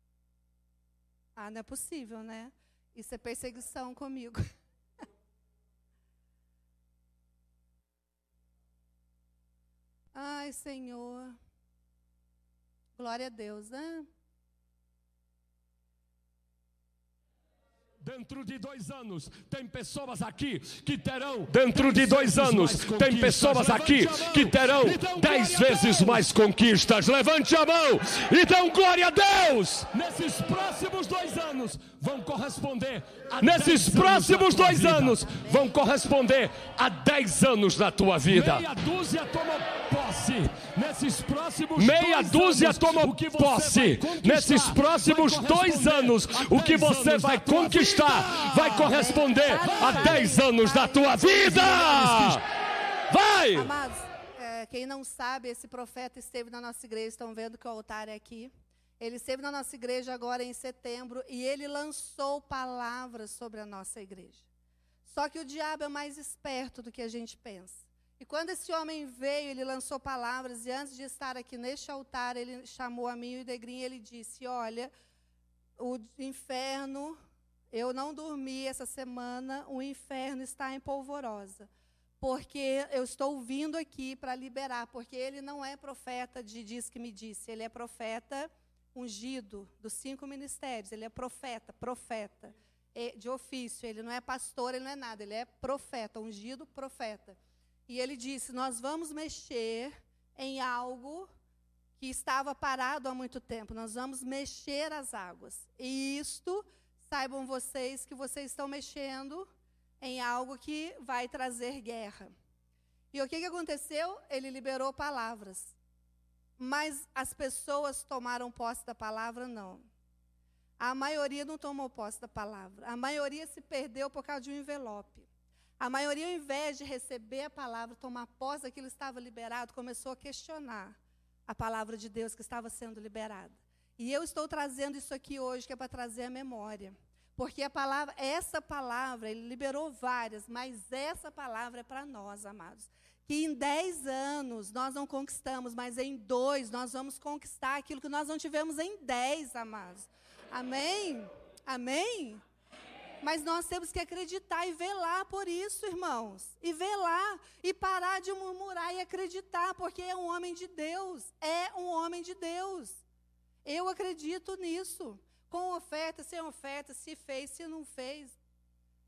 Ah, não é possível, né? Isso é perseguição comigo. Ai, Senhor. Glória a Deus, né? Dentro de dois anos, tem pessoas aqui que terão. Dentro de dois anos, tem pessoas aqui que terão dez vezes mais conquistas. Levante a mão e dão glória a Deus. Nesses próximos dois anos, vão corresponder. Nesses próximos dois anos, vão corresponder a dez anos da tua vida. Meia dúzia toma posse. Nesses próximos Meia dúzia toma posse. Nesses próximos dois anos, o que você vai conquistar conquistar vai corresponder a 10 anos da tua vida. Vai! Amados, é, quem não sabe, esse profeta esteve na nossa igreja, estão vendo que o altar é aqui. Ele esteve na nossa igreja agora em setembro e ele lançou palavras sobre a nossa igreja. Só que o diabo é mais esperto do que a gente pensa. E quando esse homem veio, ele lançou palavras, e antes de estar aqui neste altar, ele chamou a mim e o Degrinho e ele disse: Olha, o inferno, eu não dormi essa semana, o inferno está em polvorosa. Porque eu estou vindo aqui para liberar, porque ele não é profeta de diz que me disse, ele é profeta ungido dos cinco ministérios, ele é profeta, profeta de ofício, ele não é pastor, ele não é nada, ele é profeta, ungido profeta. E ele disse: Nós vamos mexer em algo que estava parado há muito tempo, nós vamos mexer as águas. E isto, saibam vocês que vocês estão mexendo em algo que vai trazer guerra. E o que, que aconteceu? Ele liberou palavras. Mas as pessoas tomaram posse da palavra? Não. A maioria não tomou posse da palavra. A maioria se perdeu por causa de um envelope. A maioria, ao invés de receber a palavra, tomar posse daquilo que estava liberado, começou a questionar a palavra de Deus que estava sendo liberada. E eu estou trazendo isso aqui hoje, que é para trazer a memória. Porque a palavra, essa palavra, ele liberou várias, mas essa palavra é para nós, amados que em 10 anos nós não conquistamos, mas em dois nós vamos conquistar aquilo que nós não tivemos em 10, amados. Amém? Amém? Mas nós temos que acreditar e velar por isso, irmãos. E velar e parar de murmurar e acreditar, porque é um homem de Deus. É um homem de Deus. Eu acredito nisso. Com oferta, sem oferta, se fez, se não fez.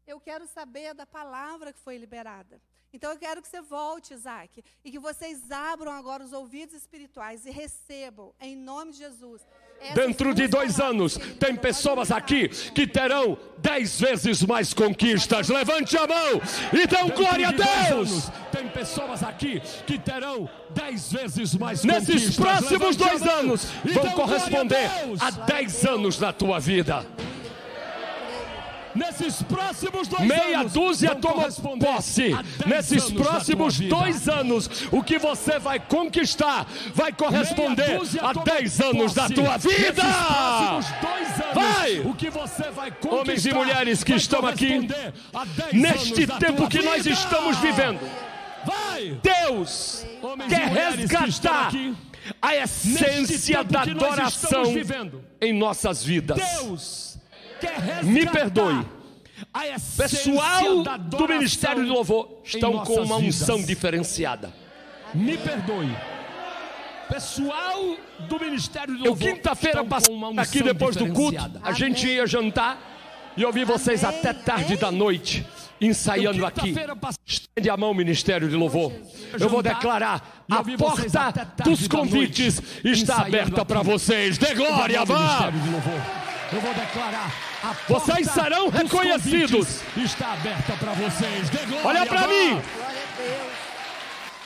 Eu quero saber da palavra que foi liberada. Então eu quero que você volte, Isaac, e que vocês abram agora os ouvidos espirituais e recebam, em nome de Jesus. Dentro de dois anos, tem pessoas aqui que terão dez vezes mais conquistas. Levante a mão e dê glória a Deus. Tem pessoas aqui que terão dez vezes mais Nesses próximos dois anos, vão corresponder a dez anos da tua vida. Nesses próximos dois Meia anos, dúzia toma posse. Nesses próximos dois anos, o que você vai conquistar vai corresponder a dez anos da tua vida. Vai! O que você vai Homens e mulheres que estão aqui, neste tempo que nós estamos vivendo, Deus quer resgatar a essência da adoração em nossas vidas. Deus me perdoe. Pessoal do Ministério de Louvor estão com uma unção vidas. diferenciada. Me perdoe. Pessoal do Ministério de Louvor. Eu quinta-feira passei aqui depois do culto, a gente ia jantar e ouvi vocês até tarde da noite ensaiando aqui. Estende a mão, Ministério de Louvor. Eu vou declarar: a porta dos convites está aberta para vocês. Dê glória, vá! Eu vou declarar: vocês serão reconhecidos. Está aberta para vocês. Olha para mim.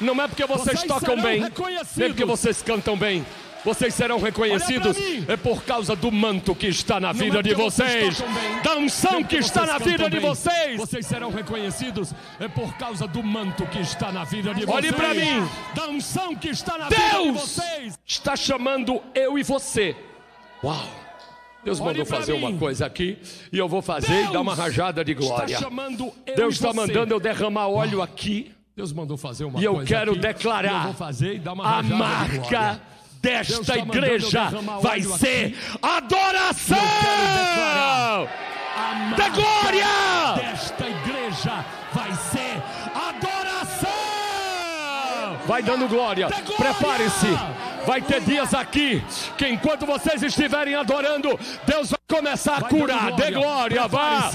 Não é porque vocês, vocês tocam bem, nem porque vocês cantam bem. Vocês serão reconhecidos é por causa do manto que está na vida é de vocês, da unção que está na vida de vocês. Vocês serão reconhecidos é por causa do manto que está na vida de vocês. Olhe para mim, da unção que está na Deus vida de vocês. Está chamando eu e você. Uau! Deus Olhe mandou fazer mim. uma coisa aqui e eu vou fazer Deus e dar uma rajada de glória. Deus está mandando eu derramar óleo aqui. Deus mandou fazer uma e eu quero aqui, declarar eu a marca de desta igreja vai ser adoração da glória. Desta igreja vai ser. Vai dando glória. Prepare-se. Vai ter dias aqui que enquanto vocês estiverem adorando, Deus vai começar a curar. Dê glória, vá.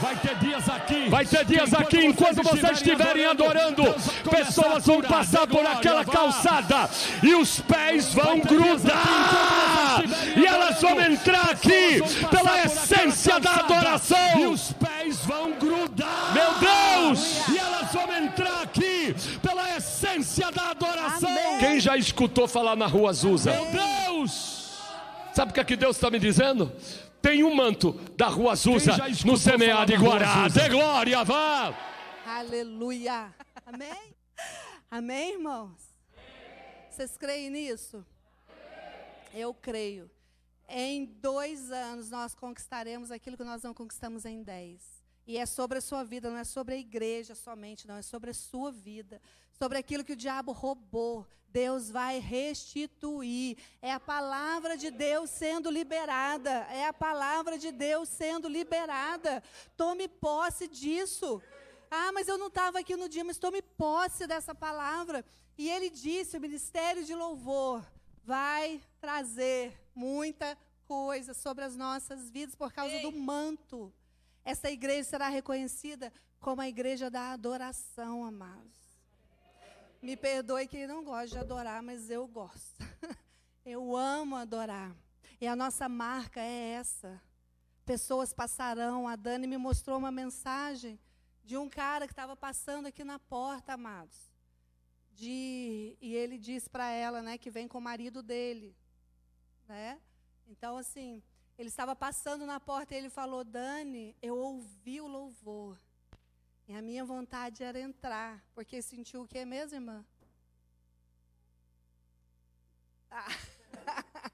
Vai ter dias aqui. Vai ter dias aqui enquanto vocês estiverem adorando, pessoas vão passar por aquela calçada e os pés vão grudar. E elas vão entrar aqui pela essência da adoração. E os pés vão grudar. Meu Deus! E elas vão entrar essência da adoração. Quem já escutou falar na rua Azusa? Meu Deus! Sabe o que, é que Deus está me dizendo? tem um manto da Rua Azusa no semeado de Guará. Dê glória, vá! Aleluia. Amém? Amém, irmãos? Vocês creem nisso? Eu creio. Em dois anos nós conquistaremos aquilo que nós não conquistamos em dez. E é sobre a sua vida, não é sobre a igreja somente, não, é sobre a sua vida. Sobre aquilo que o diabo roubou. Deus vai restituir. É a palavra de Deus sendo liberada. É a palavra de Deus sendo liberada. Tome posse disso. Ah, mas eu não estava aqui no dia, mas tome posse dessa palavra. E ele disse: o ministério de louvor vai trazer muita coisa sobre as nossas vidas por causa Ei. do manto. Essa igreja será reconhecida como a igreja da adoração, amados. Me perdoe quem não gosta de adorar, mas eu gosto. eu amo adorar. E a nossa marca é essa. Pessoas passarão. A Dani me mostrou uma mensagem de um cara que estava passando aqui na porta, amados. De, e ele disse para ela, né, que vem com o marido dele, né? Então assim, ele estava passando na porta e ele falou: "Dani, eu ouvi o louvor. E a minha vontade era entrar, porque sentiu o que mesmo, irmã? Ah.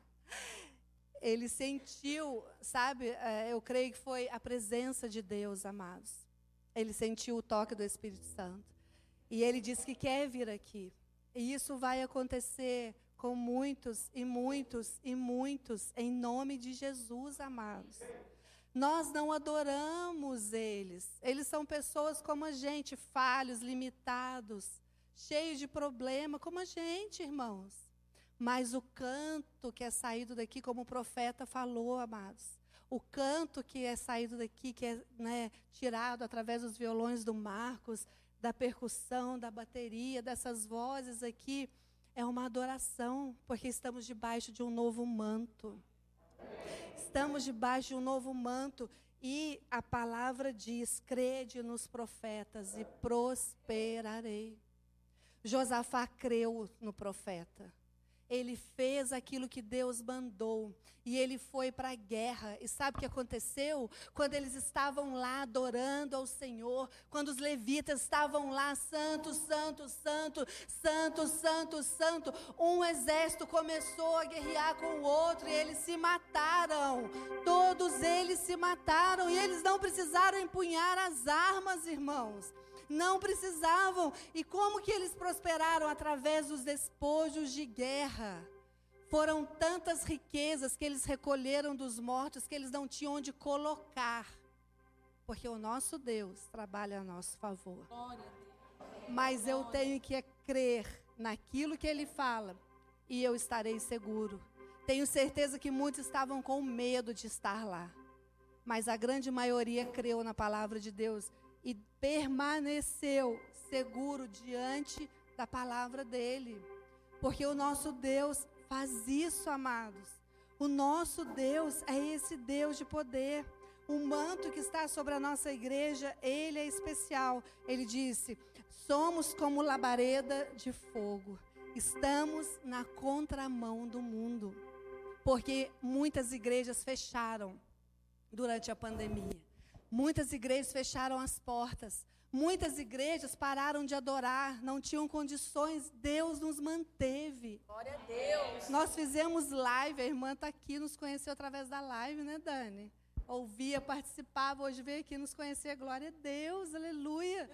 ele sentiu, sabe, é, eu creio que foi a presença de Deus, amados. Ele sentiu o toque do Espírito Santo. E ele disse que quer vir aqui. E isso vai acontecer com muitos e muitos e muitos, em nome de Jesus, amados. Nós não adoramos eles. Eles são pessoas como a gente, falhos, limitados, cheios de problema, como a gente, irmãos. Mas o canto que é saído daqui, como o profeta falou, amados, o canto que é saído daqui, que é né, tirado através dos violões do Marcos, da percussão, da bateria, dessas vozes aqui, é uma adoração, porque estamos debaixo de um novo manto. Estamos debaixo de um novo manto e a palavra diz: crede nos profetas e prosperarei. Josafá creu no profeta ele fez aquilo que Deus mandou e ele foi para a guerra. E sabe o que aconteceu? Quando eles estavam lá adorando ao Senhor, quando os levitas estavam lá, santo, santo, santo, santo, santo, santo, um exército começou a guerrear com o outro e eles se mataram. Todos eles se mataram e eles não precisaram empunhar as armas, irmãos não precisavam. E como que eles prosperaram? Através dos despojos de guerra. Foram tantas riquezas que eles recolheram dos mortos que eles não tinham onde colocar. Porque o nosso Deus trabalha a nosso favor. Mas eu tenho que crer naquilo que ele fala e eu estarei seguro. Tenho certeza que muitos estavam com medo de estar lá. Mas a grande maioria creu na palavra de Deus permaneceu seguro diante da palavra dele. Porque o nosso Deus faz isso, amados. O nosso Deus é esse Deus de poder. O manto que está sobre a nossa igreja, ele é especial. Ele disse: somos como labareda de fogo. Estamos na contramão do mundo. Porque muitas igrejas fecharam durante a pandemia. Muitas igrejas fecharam as portas. Muitas igrejas pararam de adorar, não tinham condições, Deus nos manteve. Glória a Deus. Nós fizemos live, a irmã está aqui, nos conheceu através da live, né, Dani? Ouvia, participava, hoje veio aqui nos conhecer, glória a Deus, aleluia.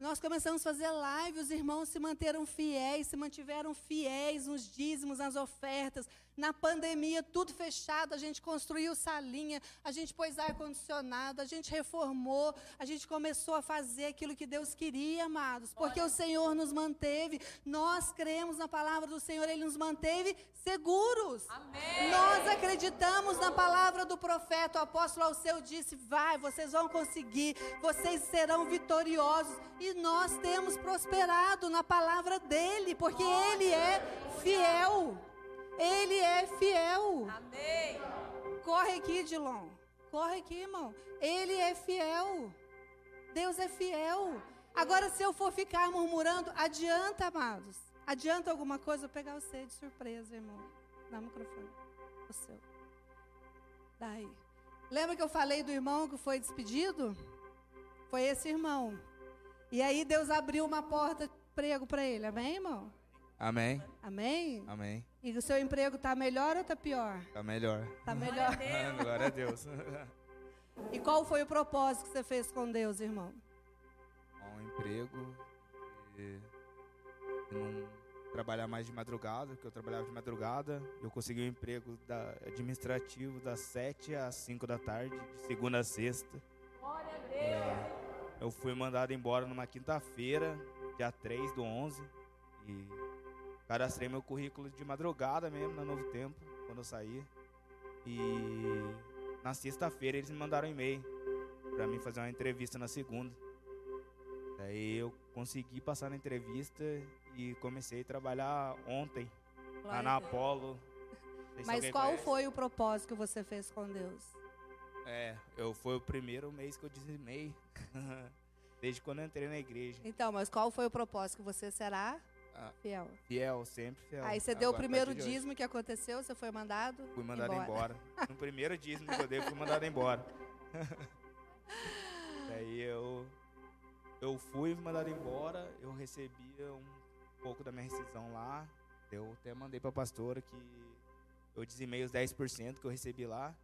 Nós começamos a fazer live, os irmãos se manteram fiéis, se mantiveram fiéis nos dízimos, nas ofertas, na pandemia, tudo fechado, a gente construiu salinha, a gente pôs ar-condicionado, a gente reformou, a gente começou a fazer aquilo que Deus queria, amados, porque o Senhor nos manteve, nós cremos na palavra do Senhor, Ele nos manteve seguros. Amém. Nós acreditamos na palavra do profeta, o apóstolo Alceu disse: vai, vocês vão conseguir, vocês serão vitoriosos. E nós temos prosperado na palavra dele, porque Ele é fiel. Ele é fiel. Amém. Corre aqui, Dilon. Corre aqui, irmão. Ele é fiel. Deus é fiel. Agora, se eu for ficar murmurando, adianta, amados. Adianta alguma coisa? Eu pegar você de surpresa, irmão. Dá o microfone. O seu. Daí. Lembra que eu falei do irmão que foi despedido? Foi esse irmão. E aí Deus abriu uma porta de emprego para ele. Amém, irmão? Amém. Amém? Amém. E o seu emprego tá melhor ou tá pior? Tá melhor. Tá melhor. Glória a Deus. E qual foi o propósito que você fez com Deus, irmão? um emprego e não trabalhar mais de madrugada, porque eu trabalhava de madrugada. Eu consegui um emprego da, administrativo das 7 às 5 da tarde, de segunda a sexta. Glória a Deus! É, eu fui mandado embora numa quinta-feira, dia 3 do 11, e cadastrei meu currículo de madrugada mesmo, na Novo Tempo, quando eu saí. E na sexta-feira eles me mandaram um e-mail para mim fazer uma entrevista na segunda. Daí eu consegui passar na entrevista e comecei a trabalhar ontem lá na Apolo. Mas qual conhece. foi o propósito que você fez com Deus? É, eu foi o primeiro mês que eu dizimei. Desde quando eu entrei na igreja. Então, mas qual foi o propósito que você será? Ah, fiel. Fiel, sempre fiel. Aí você deu Agora, o primeiro dízimo que aconteceu, você foi mandado? Fui mandado embora. embora. no primeiro dízimo que eu dei, fui mandado embora. Daí eu eu fui mandado embora, eu recebi um pouco da minha rescisão lá. Eu até mandei para a pastora que eu dizimei os 10% que eu recebi lá.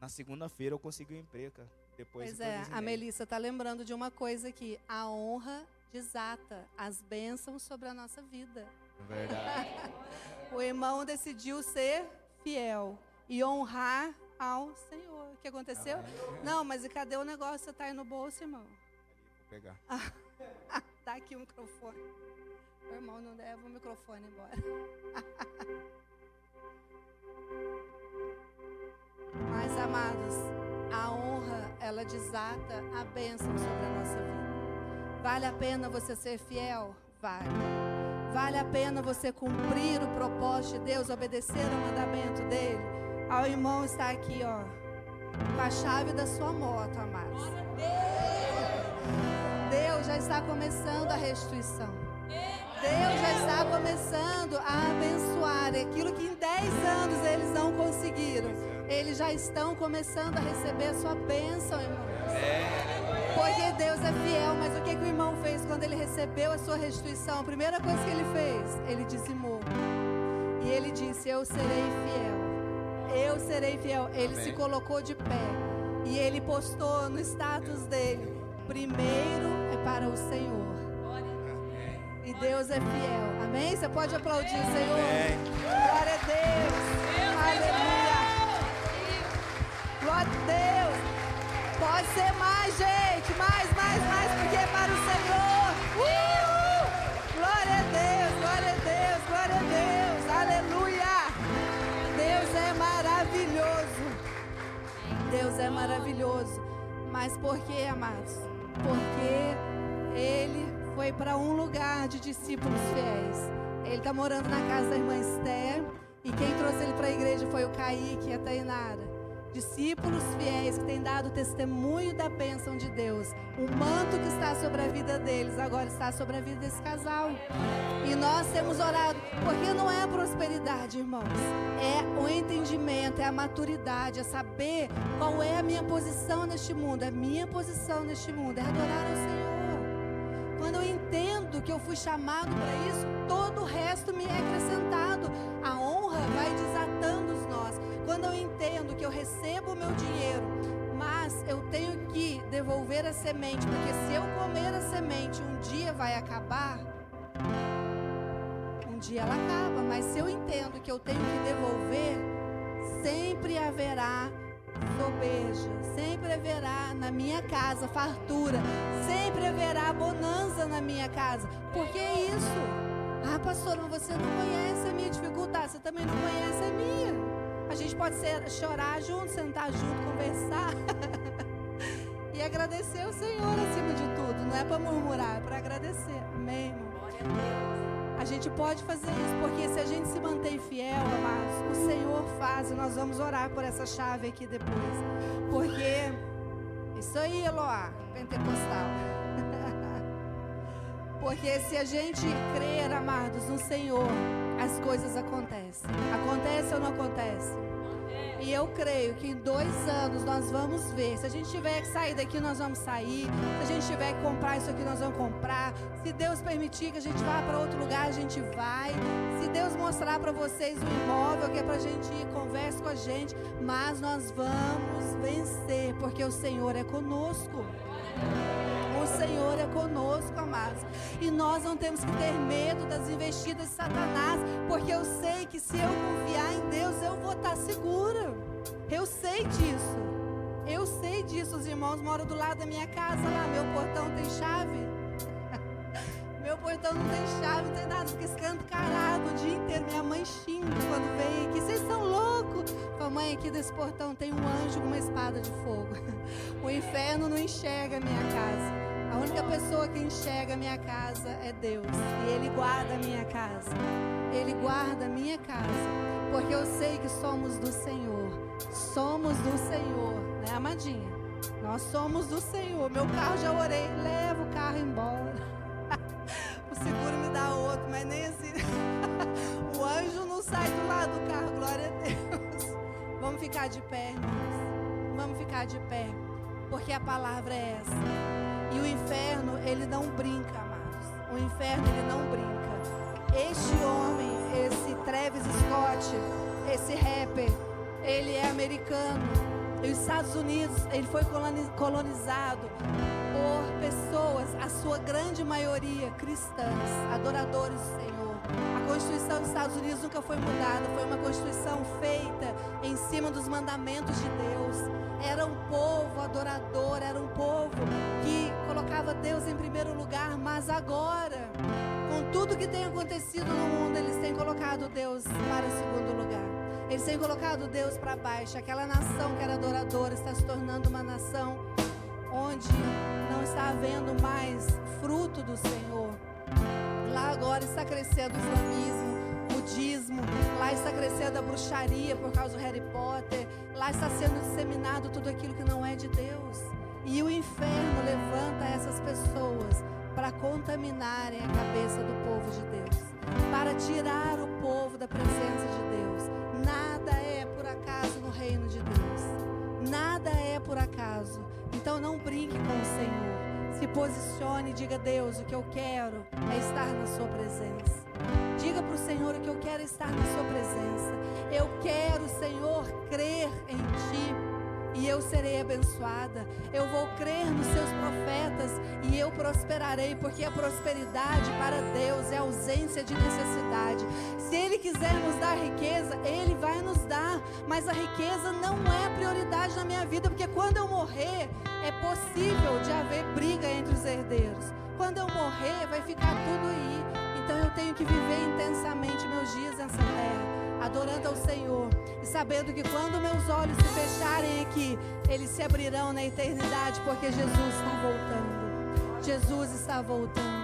Na segunda-feira eu consegui o um emprego, cara. Depois pois é, a Melissa tá lembrando de uma coisa aqui. A honra desata as bênçãos sobre a nossa vida. Verdade. o irmão decidiu ser fiel e honrar ao Senhor. O que aconteceu? Não, mas e cadê o negócio? Você tá aí no bolso, irmão? pegar. Dá aqui o microfone. O irmão não leva o microfone embora. Mas, amados, a honra, ela desata a bênção sobre a nossa vida. Vale a pena você ser fiel? Vale. Vale a pena você cumprir o propósito de Deus, obedecer ao mandamento dele? Ao irmão está aqui, ó, com a chave da sua moto, amados. Deus. Já está começando a restituição. Deus já está começando a abençoar aquilo que em 10 anos eles não conseguiram. Eles já estão começando a receber a sua bênção, irmãos. Porque Deus é fiel, mas o que, que o irmão fez quando ele recebeu a sua restituição? A primeira coisa que ele fez, ele dizimou. E ele disse: Eu serei fiel. Eu serei fiel. Ele Amém. se colocou de pé. E ele postou no status dele: Primeiro é para o Senhor. E Deus é fiel. Amém? Você pode aplaudir o Senhor? Amém. Glória a Deus. Aleluia. Glória a Deus. Pode ser mais, gente. Deus é maravilhoso. Mas por que, amados? porque ele foi para um lugar de discípulos fiéis. Ele está morando na casa da irmã Esther. E quem trouxe ele para a igreja foi o Kaique e a Tainara. Discípulos fiéis que têm dado testemunho da bênção de Deus. O manto que está sobre a vida deles agora está sobre a vida desse casal. E nós temos orado, porque não é a prosperidade, irmãos. É o entendimento, é a maturidade, é saber qual é a minha posição neste mundo. A minha posição neste mundo é adorar ao Senhor. Quando eu entendo que eu fui chamado para isso, todo o resto me é acrescentado. A honra vai nós. Quando eu entendo que eu recebo o meu dinheiro, mas eu tenho que devolver a semente, porque se eu comer a semente, um dia vai acabar. Um dia ela acaba, mas se eu entendo que eu tenho que devolver, sempre haverá sobeja, sempre haverá na minha casa fartura, sempre haverá bonança na minha casa. Por que isso? Ah, pastor, mas você não conhece a minha dificuldade, você também não conhece a minha. A gente pode ser, chorar junto, sentar junto, conversar. e agradecer o Senhor acima de tudo. Não é para murmurar, é para agradecer. Amém, irmão? A gente pode fazer isso, porque se a gente se mantém fiel, amados, o Senhor faz e nós vamos orar por essa chave aqui depois. Porque isso aí, Eloá, pentecostal. Porque se a gente crer, amados, no Senhor, as coisas acontecem. Acontece ou não acontece? E eu creio que em dois anos nós vamos ver. Se a gente tiver que sair daqui, nós vamos sair. Se a gente tiver que comprar isso aqui, nós vamos comprar. Se Deus permitir que a gente vá para outro lugar, a gente vai. Se Deus mostrar para vocês um imóvel que é para a gente ir, converse com a gente. Mas nós vamos vencer, porque o Senhor é conosco. O Senhor é conosco, amados. E nós não temos que ter medo das investidas de Satanás, porque eu sei que se eu confiar em Deus, eu vou estar segura. Eu sei disso. Eu sei disso. Os irmãos moram do lado da minha casa lá. Meu portão tem chave. Meu portão não tem chave, não tem nada. Fica escancarado o dia inteiro. Minha mãe xinga quando vem aqui. Vocês são loucos. Mãe, aqui desse portão tem um anjo com uma espada de fogo. O inferno não enxerga a minha casa. A única pessoa que enxerga a minha casa é Deus. E Ele guarda a minha casa. Ele guarda a minha casa. Porque eu sei que somos do Senhor. Somos do Senhor, né, amadinha? Nós somos do Senhor. Meu carro já orei. Leva o carro embora. o seguro me dá outro, mas nem assim. o anjo não sai do lado do carro. Glória a Deus. Vamos ficar de pé, irmãos. Vamos ficar de pé. Porque a palavra é essa. E o inferno, ele não brinca, amados. O inferno, ele não brinca. Este homem, esse Travis Scott, esse rapper, ele é americano. E os Estados Unidos, ele foi colonizado por pessoas, a sua grande maioria cristãs, adoradores do Senhor. A Constituição dos Estados Unidos nunca foi mudada, foi uma Constituição feita em cima dos mandamentos de Deus era um povo adorador, era um povo que colocava Deus em primeiro lugar, mas agora, com tudo que tem acontecido no mundo, eles têm colocado Deus para segundo lugar. Eles têm colocado Deus para baixo. Aquela nação que era adoradora está se tornando uma nação onde não está havendo mais fruto do Senhor. Lá agora está crescendo o islamismo, budismo, lá está crescendo a bruxaria por causa do Harry Potter, lá está sendo disseminado tudo aquilo que não é de Deus. E o inferno levanta essas pessoas para contaminarem a cabeça do povo de Deus, para tirar o povo da presença de Deus. Nada é por acaso no reino de Deus. Nada é por acaso. Então não brinque com o Senhor. Se posicione e diga: Deus, o que eu quero é estar na Sua presença. Diga para o Senhor que eu quero estar na Sua presença. Eu quero, Senhor, crer em Ti e eu serei abençoada. Eu vou crer nos seus profetas e eu prosperarei, porque a prosperidade para Deus é ausência de necessidade. Se Ele quiser nos dar riqueza, Ele vai nos dar, mas a riqueza não é prioridade na minha vida, porque quando eu morrer, é possível de haver briga entre os herdeiros. Quando eu morrer, vai ficar tudo aí. Então eu tenho que viver intensamente meus dias nessa terra, adorando ao Senhor e sabendo que quando meus olhos se fecharem aqui, eles se abrirão na eternidade, porque Jesus está voltando. Jesus está voltando.